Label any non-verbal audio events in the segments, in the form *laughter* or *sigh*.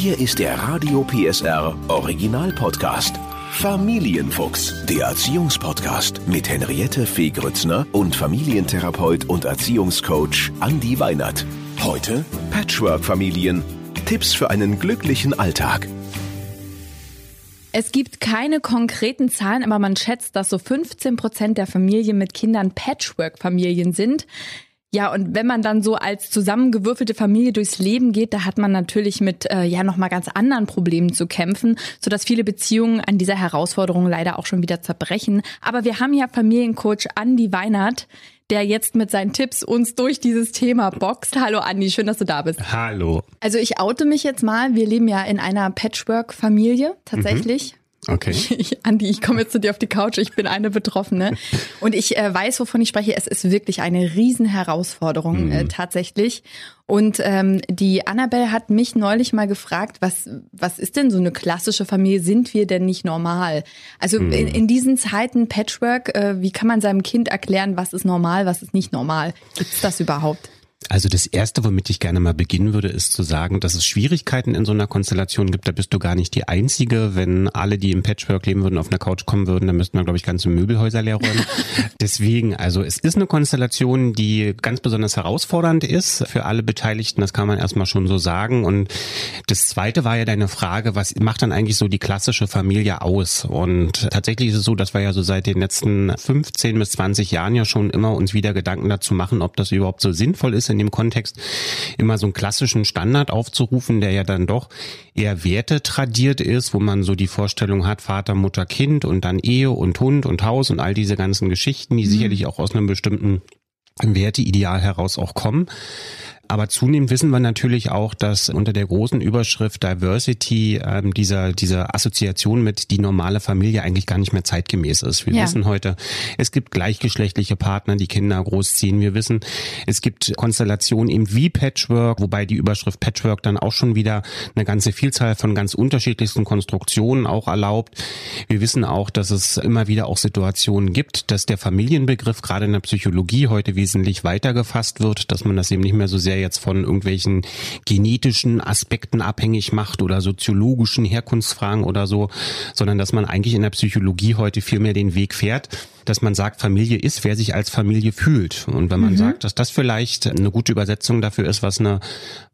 Hier ist der Radio PSR Original Podcast. Familienfuchs, der Erziehungspodcast mit Henriette Fee Grützner und Familientherapeut und Erziehungscoach Andi Weinert. Heute Patchwork-Familien. Tipps für einen glücklichen Alltag. Es gibt keine konkreten Zahlen, aber man schätzt, dass so 15 Prozent der Familien mit Kindern Patchwork-Familien sind. Ja, und wenn man dann so als zusammengewürfelte Familie durchs Leben geht, da hat man natürlich mit äh, ja noch mal ganz anderen Problemen zu kämpfen, so dass viele Beziehungen an dieser Herausforderung leider auch schon wieder zerbrechen. Aber wir haben ja Familiencoach Andi Weinert, der jetzt mit seinen Tipps uns durch dieses Thema boxt. Hallo Andi, schön, dass du da bist. Hallo. Also ich oute mich jetzt mal. Wir leben ja in einer Patchwork-Familie tatsächlich. Mhm. Okay. *laughs* Ich, Andi, ich komme jetzt zu dir auf die Couch. Ich bin eine Betroffene. Und ich äh, weiß, wovon ich spreche. Es ist wirklich eine Riesenherausforderung mhm. äh, tatsächlich. Und ähm, die Annabelle hat mich neulich mal gefragt, was, was ist denn so eine klassische Familie? Sind wir denn nicht normal? Also mhm. in, in, diesen Zeiten Patchwork, äh, wie kann man seinem Kind erklären, was ist normal, was ist nicht normal? Gibt es das überhaupt? Also das Erste, womit ich gerne mal beginnen würde, ist zu sagen, dass es Schwierigkeiten in so einer Konstellation gibt. Da bist du gar nicht die Einzige. Wenn alle, die im Patchwork leben würden, auf einer Couch kommen würden, dann müssten wir, glaube ich, ganze Möbelhäuser leer räumen. *laughs* Deswegen, also es ist eine Konstellation, die ganz besonders herausfordernd ist für alle Beteiligten. Das kann man erstmal schon so sagen. Und das Zweite war ja deine Frage, was macht dann eigentlich so die klassische Familie aus? Und tatsächlich ist es so, dass wir ja so seit den letzten 15 bis 20 Jahren ja schon immer uns wieder Gedanken dazu machen, ob das überhaupt so sinnvoll ist, in dem Kontext immer so einen klassischen Standard aufzurufen, der ja dann doch eher Werte tradiert ist, wo man so die Vorstellung hat, Vater, Mutter, Kind und dann Ehe und Hund und Haus und all diese ganzen Geschichten, die mhm. sicherlich auch aus einem bestimmten Werteideal heraus auch kommen. Aber zunehmend wissen wir natürlich auch, dass unter der großen Überschrift Diversity ähm, dieser, dieser Assoziation mit die normale Familie eigentlich gar nicht mehr zeitgemäß ist. Wir ja. wissen heute, es gibt gleichgeschlechtliche Partner, die Kinder großziehen. Wir wissen, es gibt Konstellationen eben wie Patchwork, wobei die Überschrift Patchwork dann auch schon wieder eine ganze Vielzahl von ganz unterschiedlichsten Konstruktionen auch erlaubt. Wir wissen auch, dass es immer wieder auch Situationen gibt, dass der Familienbegriff gerade in der Psychologie heute wesentlich weiter gefasst wird, dass man das eben nicht mehr so sehr jetzt von irgendwelchen genetischen Aspekten abhängig macht oder soziologischen Herkunftsfragen oder so, sondern dass man eigentlich in der Psychologie heute viel mehr den Weg fährt, dass man sagt, Familie ist, wer sich als Familie fühlt. Und wenn man mhm. sagt, dass das vielleicht eine gute Übersetzung dafür ist, was eine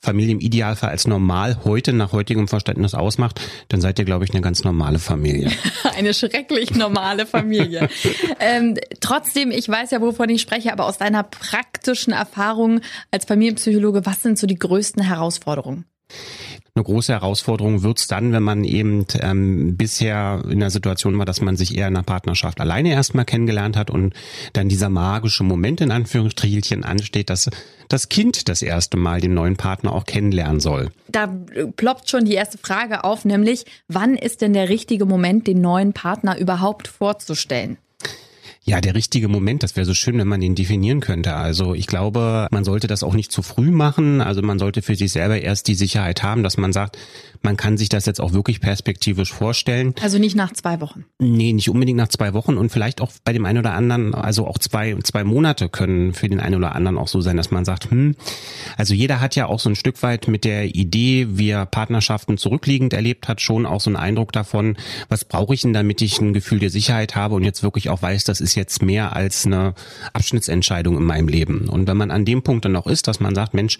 Familie im Idealfall als normal heute nach heutigem Verständnis ausmacht, dann seid ihr, glaube ich, eine ganz normale Familie. *laughs* eine schrecklich normale Familie. *laughs* ähm, trotzdem, ich weiß ja, wovon ich spreche, aber aus deiner praktischen Erfahrung als Familienpsychologe, was sind so die größten Herausforderungen? Eine große Herausforderung wird's dann, wenn man eben ähm, bisher in der Situation war, dass man sich eher in einer Partnerschaft alleine erstmal kennengelernt hat und dann dieser magische Moment in Anführungsstrichelchen ansteht, dass das Kind das erste Mal den neuen Partner auch kennenlernen soll. Da ploppt schon die erste Frage auf, nämlich wann ist denn der richtige Moment, den neuen Partner überhaupt vorzustellen? Ja, der richtige Moment, das wäre so schön, wenn man den definieren könnte. Also ich glaube, man sollte das auch nicht zu früh machen. Also man sollte für sich selber erst die Sicherheit haben, dass man sagt, man kann sich das jetzt auch wirklich perspektivisch vorstellen. Also nicht nach zwei Wochen. Nee, nicht unbedingt nach zwei Wochen und vielleicht auch bei dem einen oder anderen, also auch zwei, zwei Monate können für den einen oder anderen auch so sein, dass man sagt, hm, also jeder hat ja auch so ein Stück weit mit der Idee, wie er Partnerschaften zurückliegend erlebt hat, schon auch so einen Eindruck davon, was brauche ich denn, damit ich ein Gefühl der Sicherheit habe und jetzt wirklich auch weiß, das ist jetzt mehr als eine Abschnittsentscheidung in meinem Leben. Und wenn man an dem Punkt dann noch ist, dass man sagt, Mensch,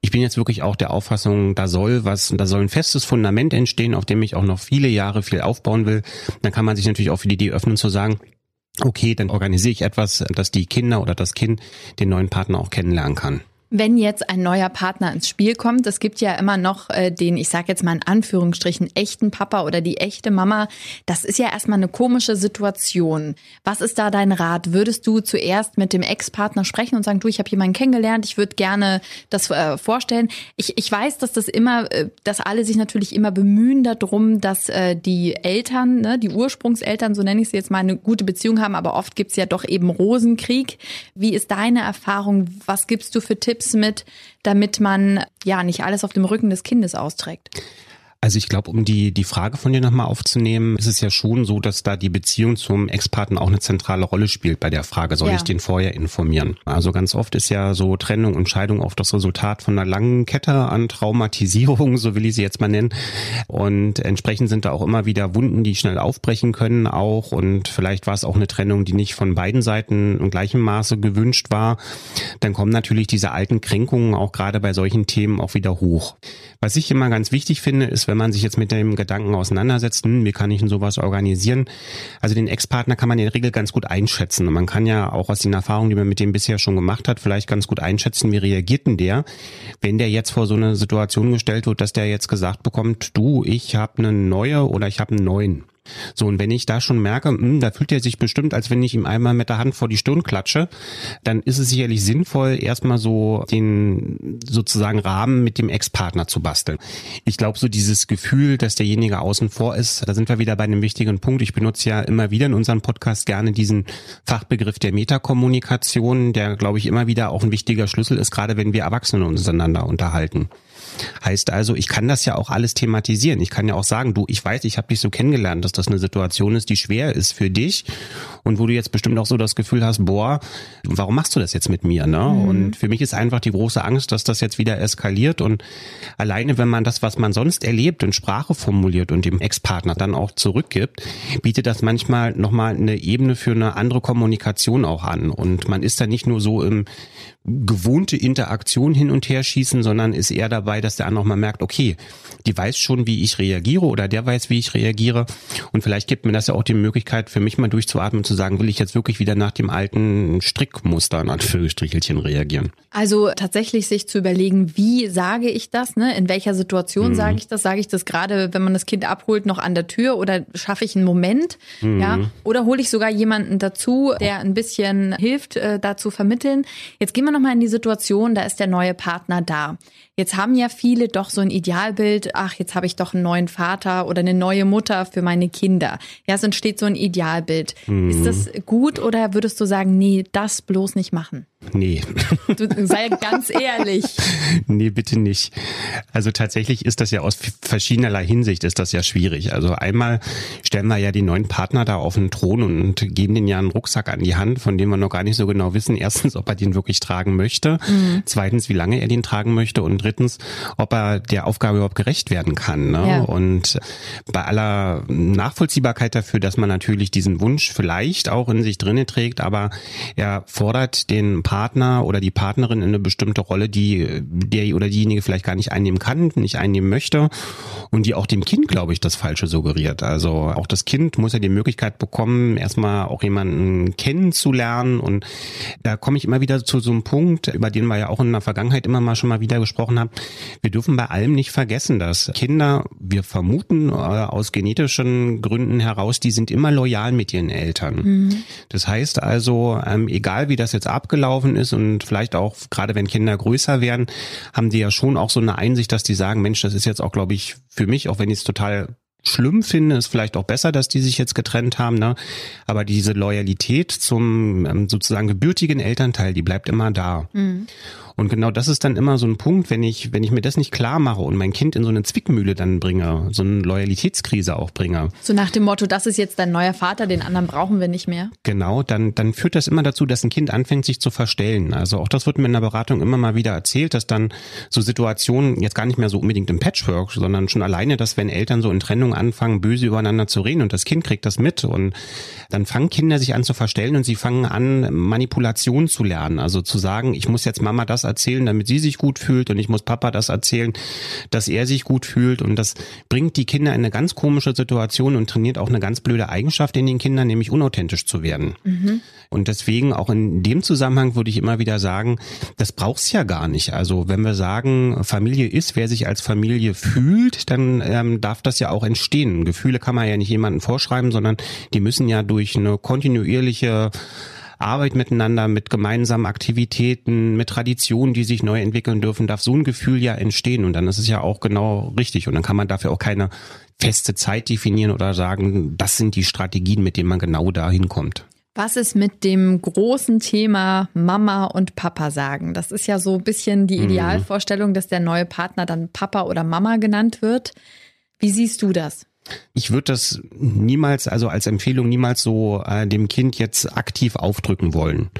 ich bin jetzt wirklich auch der Auffassung, da soll was, da soll ein festes Fundament entstehen, auf dem ich auch noch viele Jahre viel aufbauen will, dann kann man sich natürlich auch für die Idee öffnen zu sagen, okay, dann organisiere ich etwas, dass die Kinder oder das Kind den neuen Partner auch kennenlernen kann wenn jetzt ein neuer Partner ins Spiel kommt, es gibt ja immer noch äh, den, ich sage jetzt mal in Anführungsstrichen, echten Papa oder die echte Mama, das ist ja erstmal eine komische Situation. Was ist da dein Rat? Würdest du zuerst mit dem Ex-Partner sprechen und sagen, du, ich habe jemanden kennengelernt, ich würde gerne das äh, vorstellen. Ich, ich weiß, dass das immer, äh, dass alle sich natürlich immer bemühen darum, dass äh, die Eltern, ne, die Ursprungseltern, so nenne ich sie jetzt mal, eine gute Beziehung haben, aber oft gibt's ja doch eben Rosenkrieg. Wie ist deine Erfahrung? Was gibst du für Tipps? Tipps mit, damit man ja nicht alles auf dem Rücken des Kindes austrägt? Also ich glaube, um die, die Frage von dir nochmal aufzunehmen, ist es ja schon so, dass da die Beziehung zum Ex-Partner auch eine zentrale Rolle spielt bei der Frage, soll ja. ich den vorher informieren? Also ganz oft ist ja so Trennung und Scheidung oft das Resultat von einer langen Kette an Traumatisierung, *laughs* so will ich sie jetzt mal nennen. Und entsprechend sind da auch immer wieder Wunden, die schnell aufbrechen können auch. Und vielleicht war es auch eine Trennung, die nicht von beiden Seiten im gleichen Maße gewünscht war. Dann kommen natürlich diese alten Kränkungen auch gerade bei solchen Themen auch wieder hoch. Was ich immer ganz wichtig finde, ist, wenn man sich jetzt mit dem Gedanken auseinandersetzt, hm, wie kann ich denn sowas organisieren? Also den Ex-Partner kann man in der Regel ganz gut einschätzen. Und man kann ja auch aus den Erfahrungen, die man mit dem bisher schon gemacht hat, vielleicht ganz gut einschätzen, wie reagiert denn der, wenn der jetzt vor so eine Situation gestellt wird, dass der jetzt gesagt bekommt, du, ich habe eine neue oder ich habe einen neuen. So, und wenn ich da schon merke, mh, hm, da fühlt er sich bestimmt, als wenn ich ihm einmal mit der Hand vor die Stirn klatsche, dann ist es sicherlich sinnvoll, erstmal so den sozusagen Rahmen mit dem Ex-Partner zu basteln. Ich glaube, so dieses Gefühl, dass derjenige außen vor ist, da sind wir wieder bei einem wichtigen Punkt. Ich benutze ja immer wieder in unserem Podcast gerne diesen Fachbegriff der Metakommunikation, der, glaube ich, immer wieder auch ein wichtiger Schlüssel ist, gerade wenn wir Erwachsene uns untereinander unterhalten. Heißt also, ich kann das ja auch alles thematisieren. Ich kann ja auch sagen, du, ich weiß, ich habe dich so kennengelernt, dass das eine Situation ist, die schwer ist für dich und wo du jetzt bestimmt auch so das Gefühl hast, boah, warum machst du das jetzt mit mir? Ne? Mhm. Und für mich ist einfach die große Angst, dass das jetzt wieder eskaliert und alleine, wenn man das, was man sonst erlebt, in Sprache formuliert und dem Ex-Partner dann auch zurückgibt, bietet das manchmal nochmal eine Ebene für eine andere Kommunikation auch an. Und man ist da nicht nur so im gewohnte Interaktion hin und her schießen, sondern ist eher dabei, dass der andere mal merkt, okay, die weiß schon, wie ich reagiere oder der weiß, wie ich reagiere. Und vielleicht gibt mir das ja auch die Möglichkeit, für mich mal durchzuatmen und zu sagen, will ich jetzt wirklich wieder nach dem alten Strickmuster in Anführungsstrichelchen reagieren. Also tatsächlich sich zu überlegen, wie sage ich das, ne? In welcher Situation mhm. sage ich das? Sage ich das gerade, wenn man das Kind abholt, noch an der Tür oder schaffe ich einen Moment? Mhm. Ja. Oder hole ich sogar jemanden dazu, der ein bisschen hilft, äh, da zu vermitteln. Jetzt gehen wir nochmal in die Situation, da ist der neue Partner da. Jetzt haben ja viele doch so ein Idealbild, ach, jetzt habe ich doch einen neuen Vater oder eine neue Mutter für meine Kinder. Ja, es entsteht so ein Idealbild. Mhm. Ist das gut oder würdest du sagen, nee, das bloß nicht machen? Nee. Du sei ganz ehrlich. *laughs* Nee, bitte nicht. Also tatsächlich ist das ja aus verschiedenerlei Hinsicht ist das ja schwierig. Also einmal stellen wir ja die neuen Partner da auf den Thron und geben den ja einen Rucksack an die Hand, von dem wir noch gar nicht so genau wissen. Erstens, ob er den wirklich tragen möchte. Mhm. Zweitens, wie lange er den tragen möchte. Und drittens, ob er der Aufgabe überhaupt gerecht werden kann. Ne? Ja. Und bei aller Nachvollziehbarkeit dafür, dass man natürlich diesen Wunsch vielleicht auch in sich drinne trägt, aber er fordert den Partner oder die Partnerin in eine bestimmte Rolle, die der oder diejenige vielleicht gar nicht einnehmen kann, nicht einnehmen möchte und die auch dem Kind, glaube ich, das Falsche suggeriert. Also auch das Kind muss ja die Möglichkeit bekommen, erstmal auch jemanden kennenzulernen und da komme ich immer wieder zu so einem Punkt, über den wir ja auch in der Vergangenheit immer mal schon mal wieder gesprochen haben. Wir dürfen bei allem nicht vergessen, dass Kinder, wir vermuten äh, aus genetischen Gründen heraus, die sind immer loyal mit ihren Eltern. Mhm. Das heißt also, ähm, egal wie das jetzt abgelaufen gelaufen ist und vielleicht auch, gerade wenn Kinder größer werden, haben die ja schon auch so eine Einsicht, dass die sagen, Mensch, das ist jetzt auch, glaube ich, für mich, auch wenn ich es total schlimm finde, ist vielleicht auch besser, dass die sich jetzt getrennt haben, ne? Aber diese Loyalität zum ähm, sozusagen gebürtigen Elternteil, die bleibt immer da. Mhm. Und genau das ist dann immer so ein Punkt, wenn ich, wenn ich mir das nicht klar mache und mein Kind in so eine Zwickmühle dann bringe, so eine Loyalitätskrise auch bringe. So nach dem Motto, das ist jetzt dein neuer Vater, den anderen brauchen wir nicht mehr. Genau, dann, dann führt das immer dazu, dass ein Kind anfängt, sich zu verstellen. Also auch das wird mir in der Beratung immer mal wieder erzählt, dass dann so Situationen jetzt gar nicht mehr so unbedingt im Patchwork, sondern schon alleine, dass wenn Eltern so in Trennung anfangen, böse übereinander zu reden und das Kind kriegt das mit und dann fangen Kinder sich an zu verstellen und sie fangen an, Manipulation zu lernen. Also zu sagen, ich muss jetzt Mama das erzählen, damit sie sich gut fühlt und ich muss Papa das erzählen, dass er sich gut fühlt und das bringt die Kinder in eine ganz komische Situation und trainiert auch eine ganz blöde Eigenschaft in den Kindern, nämlich unauthentisch zu werden. Mhm. Und deswegen auch in dem Zusammenhang würde ich immer wieder sagen, das braucht's ja gar nicht. Also wenn wir sagen, Familie ist, wer sich als Familie fühlt, dann ähm, darf das ja auch entstehen. Gefühle kann man ja nicht jemandem vorschreiben, sondern die müssen ja durch eine kontinuierliche Arbeit miteinander, mit gemeinsamen Aktivitäten, mit Traditionen, die sich neu entwickeln dürfen, darf so ein Gefühl ja entstehen. Und dann ist es ja auch genau richtig. Und dann kann man dafür auch keine feste Zeit definieren oder sagen, das sind die Strategien, mit denen man genau dahin kommt. Was ist mit dem großen Thema Mama und Papa sagen? Das ist ja so ein bisschen die mhm. Idealvorstellung, dass der neue Partner dann Papa oder Mama genannt wird. Wie siehst du das? Ich würde das niemals, also als Empfehlung niemals so äh, dem Kind jetzt aktiv aufdrücken wollen.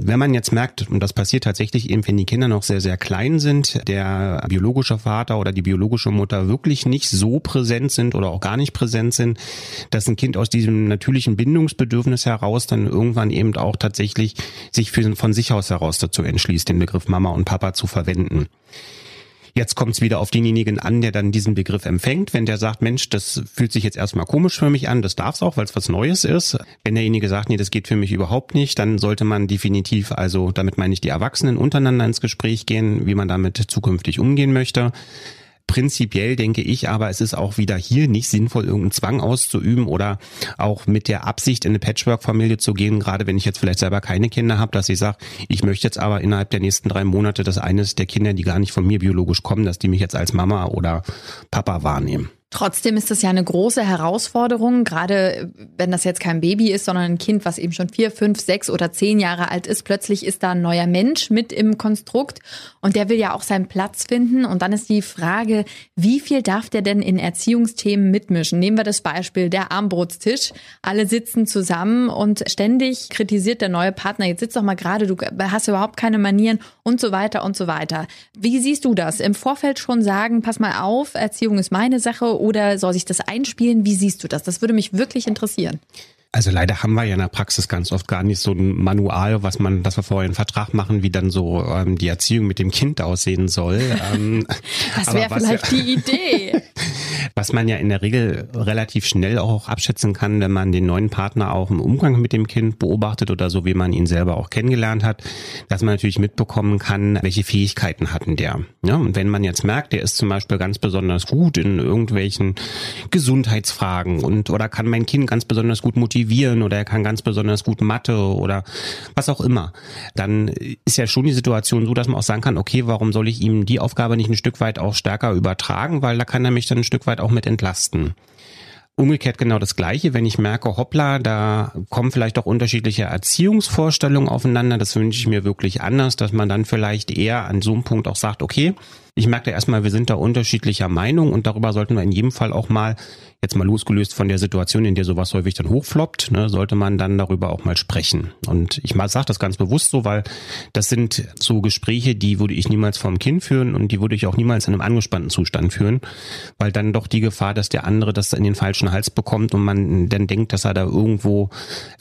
Wenn man jetzt merkt, und das passiert tatsächlich eben, wenn die Kinder noch sehr, sehr klein sind, der biologische Vater oder die biologische Mutter wirklich nicht so präsent sind oder auch gar nicht präsent sind, dass ein Kind aus diesem natürlichen Bindungsbedürfnis heraus dann irgendwann eben auch tatsächlich sich für, von sich aus heraus dazu entschließt, den Begriff Mama und Papa zu verwenden. Jetzt kommt es wieder auf denjenigen an, der dann diesen Begriff empfängt. Wenn der sagt, Mensch, das fühlt sich jetzt erstmal komisch für mich an, das darf es auch, weil es was Neues ist. Wenn derjenige sagt, nee, das geht für mich überhaupt nicht, dann sollte man definitiv, also damit meine ich die Erwachsenen untereinander ins Gespräch gehen, wie man damit zukünftig umgehen möchte. Prinzipiell denke ich aber, es ist auch wieder hier nicht sinnvoll, irgendeinen Zwang auszuüben oder auch mit der Absicht, in eine Patchwork-Familie zu gehen, gerade wenn ich jetzt vielleicht selber keine Kinder habe, dass ich sage, ich möchte jetzt aber innerhalb der nächsten drei Monate, dass eines der Kinder, die gar nicht von mir biologisch kommen, dass die mich jetzt als Mama oder Papa wahrnehmen. Trotzdem ist das ja eine große Herausforderung, gerade wenn das jetzt kein Baby ist, sondern ein Kind, was eben schon vier, fünf, sechs oder zehn Jahre alt ist. Plötzlich ist da ein neuer Mensch mit im Konstrukt und der will ja auch seinen Platz finden. Und dann ist die Frage, wie viel darf der denn in Erziehungsthemen mitmischen? Nehmen wir das Beispiel der Armbrotstisch. Alle sitzen zusammen und ständig kritisiert der neue Partner, jetzt sitzt doch mal gerade, du hast überhaupt keine Manieren und so weiter und so weiter. Wie siehst du das? Im Vorfeld schon sagen, pass mal auf, Erziehung ist meine Sache oder soll sich das einspielen? Wie siehst du das? Das würde mich wirklich interessieren. Also leider haben wir ja in der Praxis ganz oft gar nicht so ein Manual, was man, dass wir vorher einen Vertrag machen, wie dann so ähm, die Erziehung mit dem Kind aussehen soll. *laughs* Ähm, das wäre vielleicht ja, die Idee. *laughs* Was man ja in der Regel relativ schnell auch abschätzen kann, wenn man den neuen Partner auch im Umgang mit dem Kind beobachtet oder so, wie man ihn selber auch kennengelernt hat, dass man natürlich mitbekommen kann, welche Fähigkeiten hatten der. Ja, und wenn man jetzt merkt, der ist zum Beispiel ganz besonders gut in irgendwelchen Gesundheitsfragen und oder kann mein Kind ganz besonders gut motivieren oder er kann ganz besonders gut Mathe oder was auch immer, dann ist ja schon die Situation so, dass man auch sagen kann, okay, warum soll ich ihm die Aufgabe nicht ein Stück weit auch stärker übertragen, weil da kann er mich dann ein Stück weit auch mit entlasten. Umgekehrt genau das Gleiche, wenn ich merke, hoppla, da kommen vielleicht auch unterschiedliche Erziehungsvorstellungen aufeinander, das wünsche ich mir wirklich anders, dass man dann vielleicht eher an so einem Punkt auch sagt, okay, ich merke erstmal, wir sind da unterschiedlicher Meinung und darüber sollten wir in jedem Fall auch mal, jetzt mal losgelöst von der Situation, in der sowas häufig dann hochfloppt, ne, sollte man dann darüber auch mal sprechen. Und ich sage das ganz bewusst so, weil das sind so Gespräche, die würde ich niemals vom Kind führen und die würde ich auch niemals in einem angespannten Zustand führen, weil dann doch die Gefahr, dass der andere das in den falschen Hals bekommt und man dann denkt, dass er da irgendwo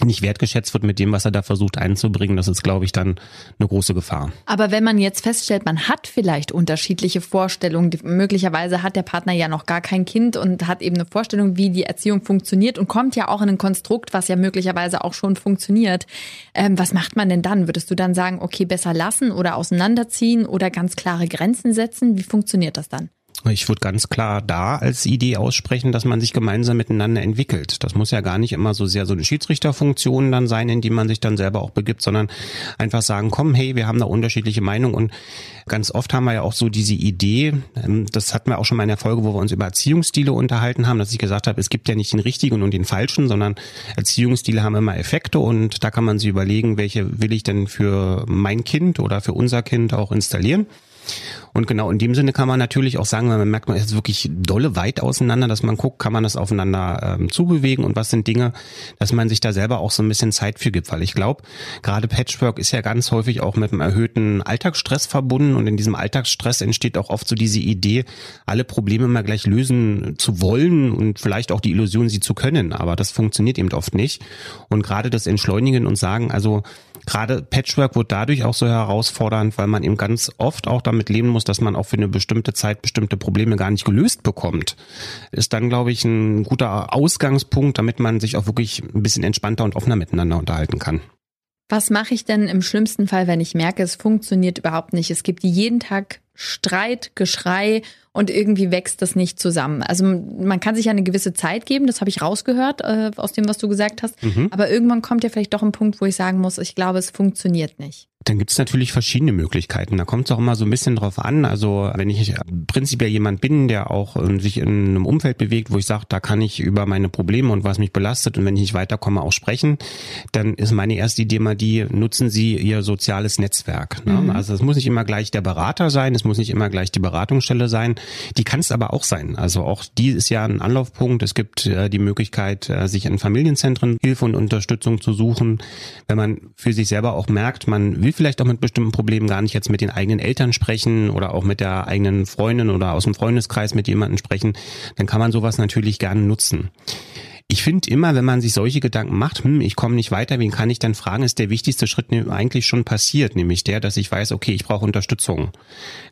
nicht wertgeschätzt wird mit dem, was er da versucht einzubringen, das ist, glaube ich, dann eine große Gefahr. Aber wenn man jetzt feststellt, man hat vielleicht unterschiedliche unterschiedliche Vorstellungen. Möglicherweise hat der Partner ja noch gar kein Kind und hat eben eine Vorstellung, wie die Erziehung funktioniert und kommt ja auch in ein Konstrukt, was ja möglicherweise auch schon funktioniert. Ähm, was macht man denn dann? Würdest du dann sagen, okay, besser lassen oder auseinanderziehen oder ganz klare Grenzen setzen? Wie funktioniert das dann? Ich würde ganz klar da als Idee aussprechen, dass man sich gemeinsam miteinander entwickelt. Das muss ja gar nicht immer so sehr so eine Schiedsrichterfunktion dann sein, in die man sich dann selber auch begibt, sondern einfach sagen, komm, hey, wir haben da unterschiedliche Meinungen und ganz oft haben wir ja auch so diese Idee, ähm, das hatten wir auch schon mal in der Folge, wo wir uns über Erziehungsstile unterhalten haben, dass ich gesagt habe, es gibt ja nicht den richtigen und den falschen, sondern Erziehungsstile haben immer Effekte und da kann man sich überlegen, welche will ich denn für mein Kind oder für unser Kind auch installieren. Und genau in dem Sinne kann man natürlich auch sagen, wenn man merkt, man ist wirklich dolle weit auseinander, dass man guckt, kann man das aufeinander ähm, zubewegen und was sind Dinge, dass man sich da selber auch so ein bisschen Zeit für gibt. Weil ich glaube, gerade Patchwork ist ja ganz häufig auch mit einem erhöhten Alltagsstress verbunden und in diesem Alltagsstress entsteht auch oft so diese Idee, alle Probleme mal gleich lösen zu wollen und vielleicht auch die Illusion, sie zu können. Aber das funktioniert eben oft nicht. Und gerade das Entschleunigen und sagen, also gerade Patchwork wird dadurch auch so herausfordernd, weil man eben ganz oft auch damit leben muss, dass man auch für eine bestimmte Zeit bestimmte Probleme gar nicht gelöst bekommt. Ist dann, glaube ich, ein guter Ausgangspunkt, damit man sich auch wirklich ein bisschen entspannter und offener miteinander unterhalten kann. Was mache ich denn im schlimmsten Fall, wenn ich merke, es funktioniert überhaupt nicht? Es gibt jeden Tag Streit, Geschrei und irgendwie wächst das nicht zusammen. Also man kann sich ja eine gewisse Zeit geben, das habe ich rausgehört äh, aus dem, was du gesagt hast. Mhm. Aber irgendwann kommt ja vielleicht doch ein Punkt, wo ich sagen muss, ich glaube, es funktioniert nicht. Dann gibt es natürlich verschiedene Möglichkeiten. Da kommt es auch immer so ein bisschen drauf an. Also wenn ich prinzipiell jemand bin, der auch äh, sich in einem Umfeld bewegt, wo ich sage, da kann ich über meine Probleme und was mich belastet und wenn ich nicht weiterkomme auch sprechen, dann ist meine erste Idee mal die, nutzen Sie Ihr soziales Netzwerk. Ne? Mhm. Also es muss nicht immer gleich der Berater sein, es muss nicht immer gleich die Beratungsstelle sein. Die kann es aber auch sein. Also auch die ist ja ein Anlaufpunkt. Es gibt äh, die Möglichkeit, äh, sich in Familienzentren Hilfe und Unterstützung zu suchen, wenn man für sich selber auch merkt, man will vielleicht auch mit bestimmten Problemen gar nicht jetzt mit den eigenen Eltern sprechen oder auch mit der eigenen Freundin oder aus dem Freundeskreis mit jemandem sprechen, dann kann man sowas natürlich gerne nutzen. Ich finde immer, wenn man sich solche Gedanken macht, hm, ich komme nicht weiter, wen kann ich dann fragen, ist der wichtigste Schritt ne, eigentlich schon passiert, nämlich der, dass ich weiß, okay, ich brauche Unterstützung.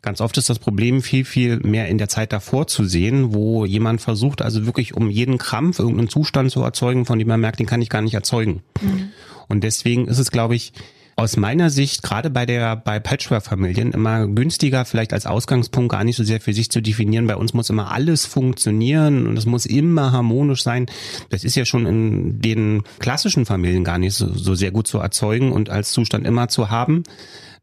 Ganz oft ist das Problem viel, viel mehr in der Zeit davor zu sehen, wo jemand versucht, also wirklich um jeden Krampf irgendeinen Zustand zu erzeugen, von dem man merkt, den kann ich gar nicht erzeugen. Mhm. Und deswegen ist es, glaube ich, aus meiner Sicht gerade bei der bei Patchwork-Familien immer günstiger, vielleicht als Ausgangspunkt gar nicht so sehr für sich zu definieren. Bei uns muss immer alles funktionieren und es muss immer harmonisch sein. Das ist ja schon in den klassischen Familien gar nicht so, so sehr gut zu erzeugen und als Zustand immer zu haben.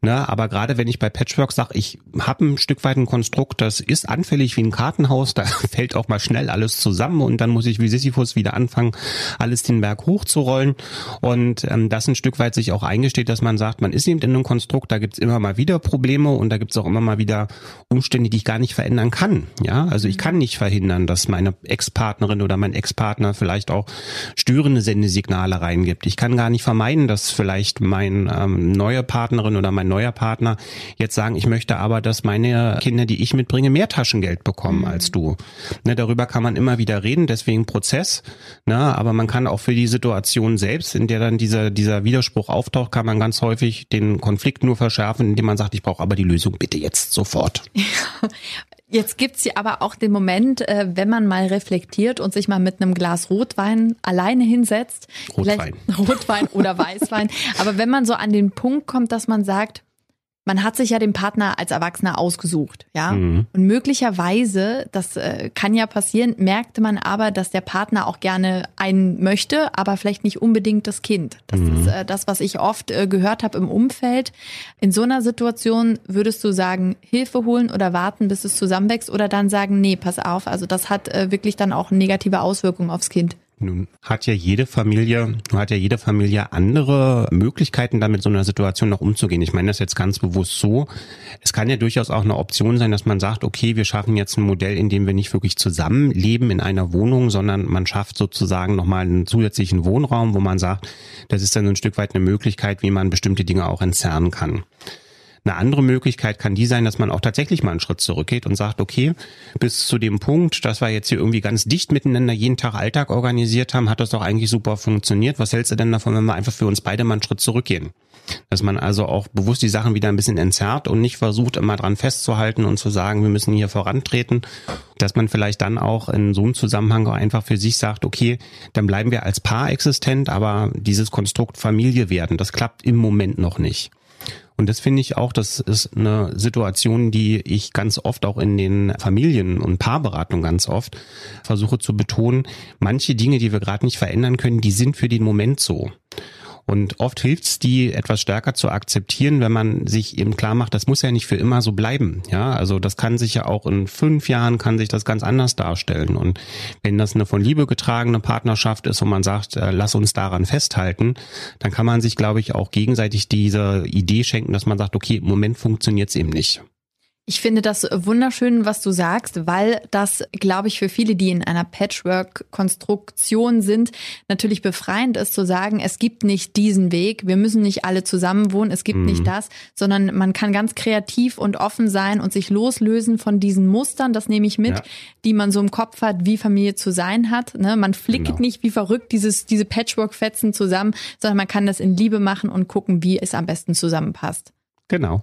Ne? Aber gerade wenn ich bei Patchwork sage, ich habe ein Stück weit ein Konstrukt, das ist anfällig wie ein Kartenhaus, da *laughs* fällt auch mal schnell alles zusammen und dann muss ich wie Sisyphus wieder anfangen, alles den Berg hochzurollen. Und ähm, das ein Stück weit sich auch eingesteht, dass man sagt, man ist eben in einem Konstrukt, da gibt's immer mal wieder Probleme und da gibt's auch immer mal wieder Umstände, die ich gar nicht verändern kann. Ja, also ich kann nicht verhindern, dass meine Ex-Partnerin oder mein Ex-Partner vielleicht auch störende Sendesignale reingibt. Ich kann gar nicht vermeiden, dass vielleicht mein ähm, neuer Partnerin oder mein neuer Partner jetzt sagen, ich möchte aber, dass meine Kinder, die ich mitbringe, mehr Taschengeld bekommen mhm. als du. Ne, darüber kann man immer wieder reden, deswegen Prozess. Ne, aber man kann auch für die Situation selbst, in der dann dieser, dieser Widerspruch auftaucht, kann man ganz häufig den Konflikt nur verschärfen, indem man sagt, ich brauche aber die Lösung bitte jetzt sofort. *laughs* Jetzt gibt's ja aber auch den Moment, äh, wenn man mal reflektiert und sich mal mit einem Glas Rotwein alleine hinsetzt. Rotwein. Rotwein oder Weißwein. *laughs* aber wenn man so an den Punkt kommt, dass man sagt, man hat sich ja den Partner als Erwachsener ausgesucht, ja. Mhm. Und möglicherweise, das äh, kann ja passieren, merkte man aber, dass der Partner auch gerne einen möchte, aber vielleicht nicht unbedingt das Kind. Das mhm. ist äh, das, was ich oft äh, gehört habe im Umfeld. In so einer Situation würdest du sagen, Hilfe holen oder warten, bis es zusammenwächst oder dann sagen, nee, pass auf, also das hat äh, wirklich dann auch negative Auswirkungen aufs Kind. Nun hat ja jede Familie, hat ja jede Familie andere Möglichkeiten, damit so einer Situation noch umzugehen. Ich meine das jetzt ganz bewusst so. Es kann ja durchaus auch eine Option sein, dass man sagt, okay, wir schaffen jetzt ein Modell, in dem wir nicht wirklich zusammenleben in einer Wohnung, sondern man schafft sozusagen nochmal einen zusätzlichen Wohnraum, wo man sagt, das ist dann so ein Stück weit eine Möglichkeit, wie man bestimmte Dinge auch entzerren kann. Eine andere Möglichkeit kann die sein, dass man auch tatsächlich mal einen Schritt zurückgeht und sagt, okay, bis zu dem Punkt, dass wir jetzt hier irgendwie ganz dicht miteinander jeden Tag Alltag organisiert haben, hat das doch eigentlich super funktioniert. Was hältst du denn davon, wenn wir einfach für uns beide mal einen Schritt zurückgehen? Dass man also auch bewusst die Sachen wieder ein bisschen entzerrt und nicht versucht, immer dran festzuhalten und zu sagen, wir müssen hier vorantreten. Dass man vielleicht dann auch in so einem Zusammenhang einfach für sich sagt, okay, dann bleiben wir als Paar existent, aber dieses Konstrukt Familie werden, das klappt im Moment noch nicht. Und das finde ich auch, das ist eine Situation, die ich ganz oft auch in den Familien- und Paarberatungen ganz oft versuche zu betonen. Manche Dinge, die wir gerade nicht verändern können, die sind für den Moment so. Und oft hilft es, die etwas stärker zu akzeptieren, wenn man sich eben klar macht, das muss ja nicht für immer so bleiben. Ja, also das kann sich ja auch in fünf Jahren kann sich das ganz anders darstellen. Und wenn das eine von Liebe getragene Partnerschaft ist und man sagt, äh, lass uns daran festhalten, dann kann man sich, glaube ich, auch gegenseitig diese Idee schenken, dass man sagt, okay, im Moment funktioniert es eben nicht. Ich finde das wunderschön, was du sagst, weil das, glaube ich, für viele, die in einer Patchwork-Konstruktion sind, natürlich befreiend ist zu sagen, es gibt nicht diesen Weg, wir müssen nicht alle zusammen wohnen, es gibt mhm. nicht das, sondern man kann ganz kreativ und offen sein und sich loslösen von diesen Mustern, das nehme ich mit, ja. die man so im Kopf hat, wie Familie zu sein hat. Ne? Man flickt genau. nicht wie verrückt dieses, diese Patchwork-Fetzen zusammen, sondern man kann das in Liebe machen und gucken, wie es am besten zusammenpasst. Genau.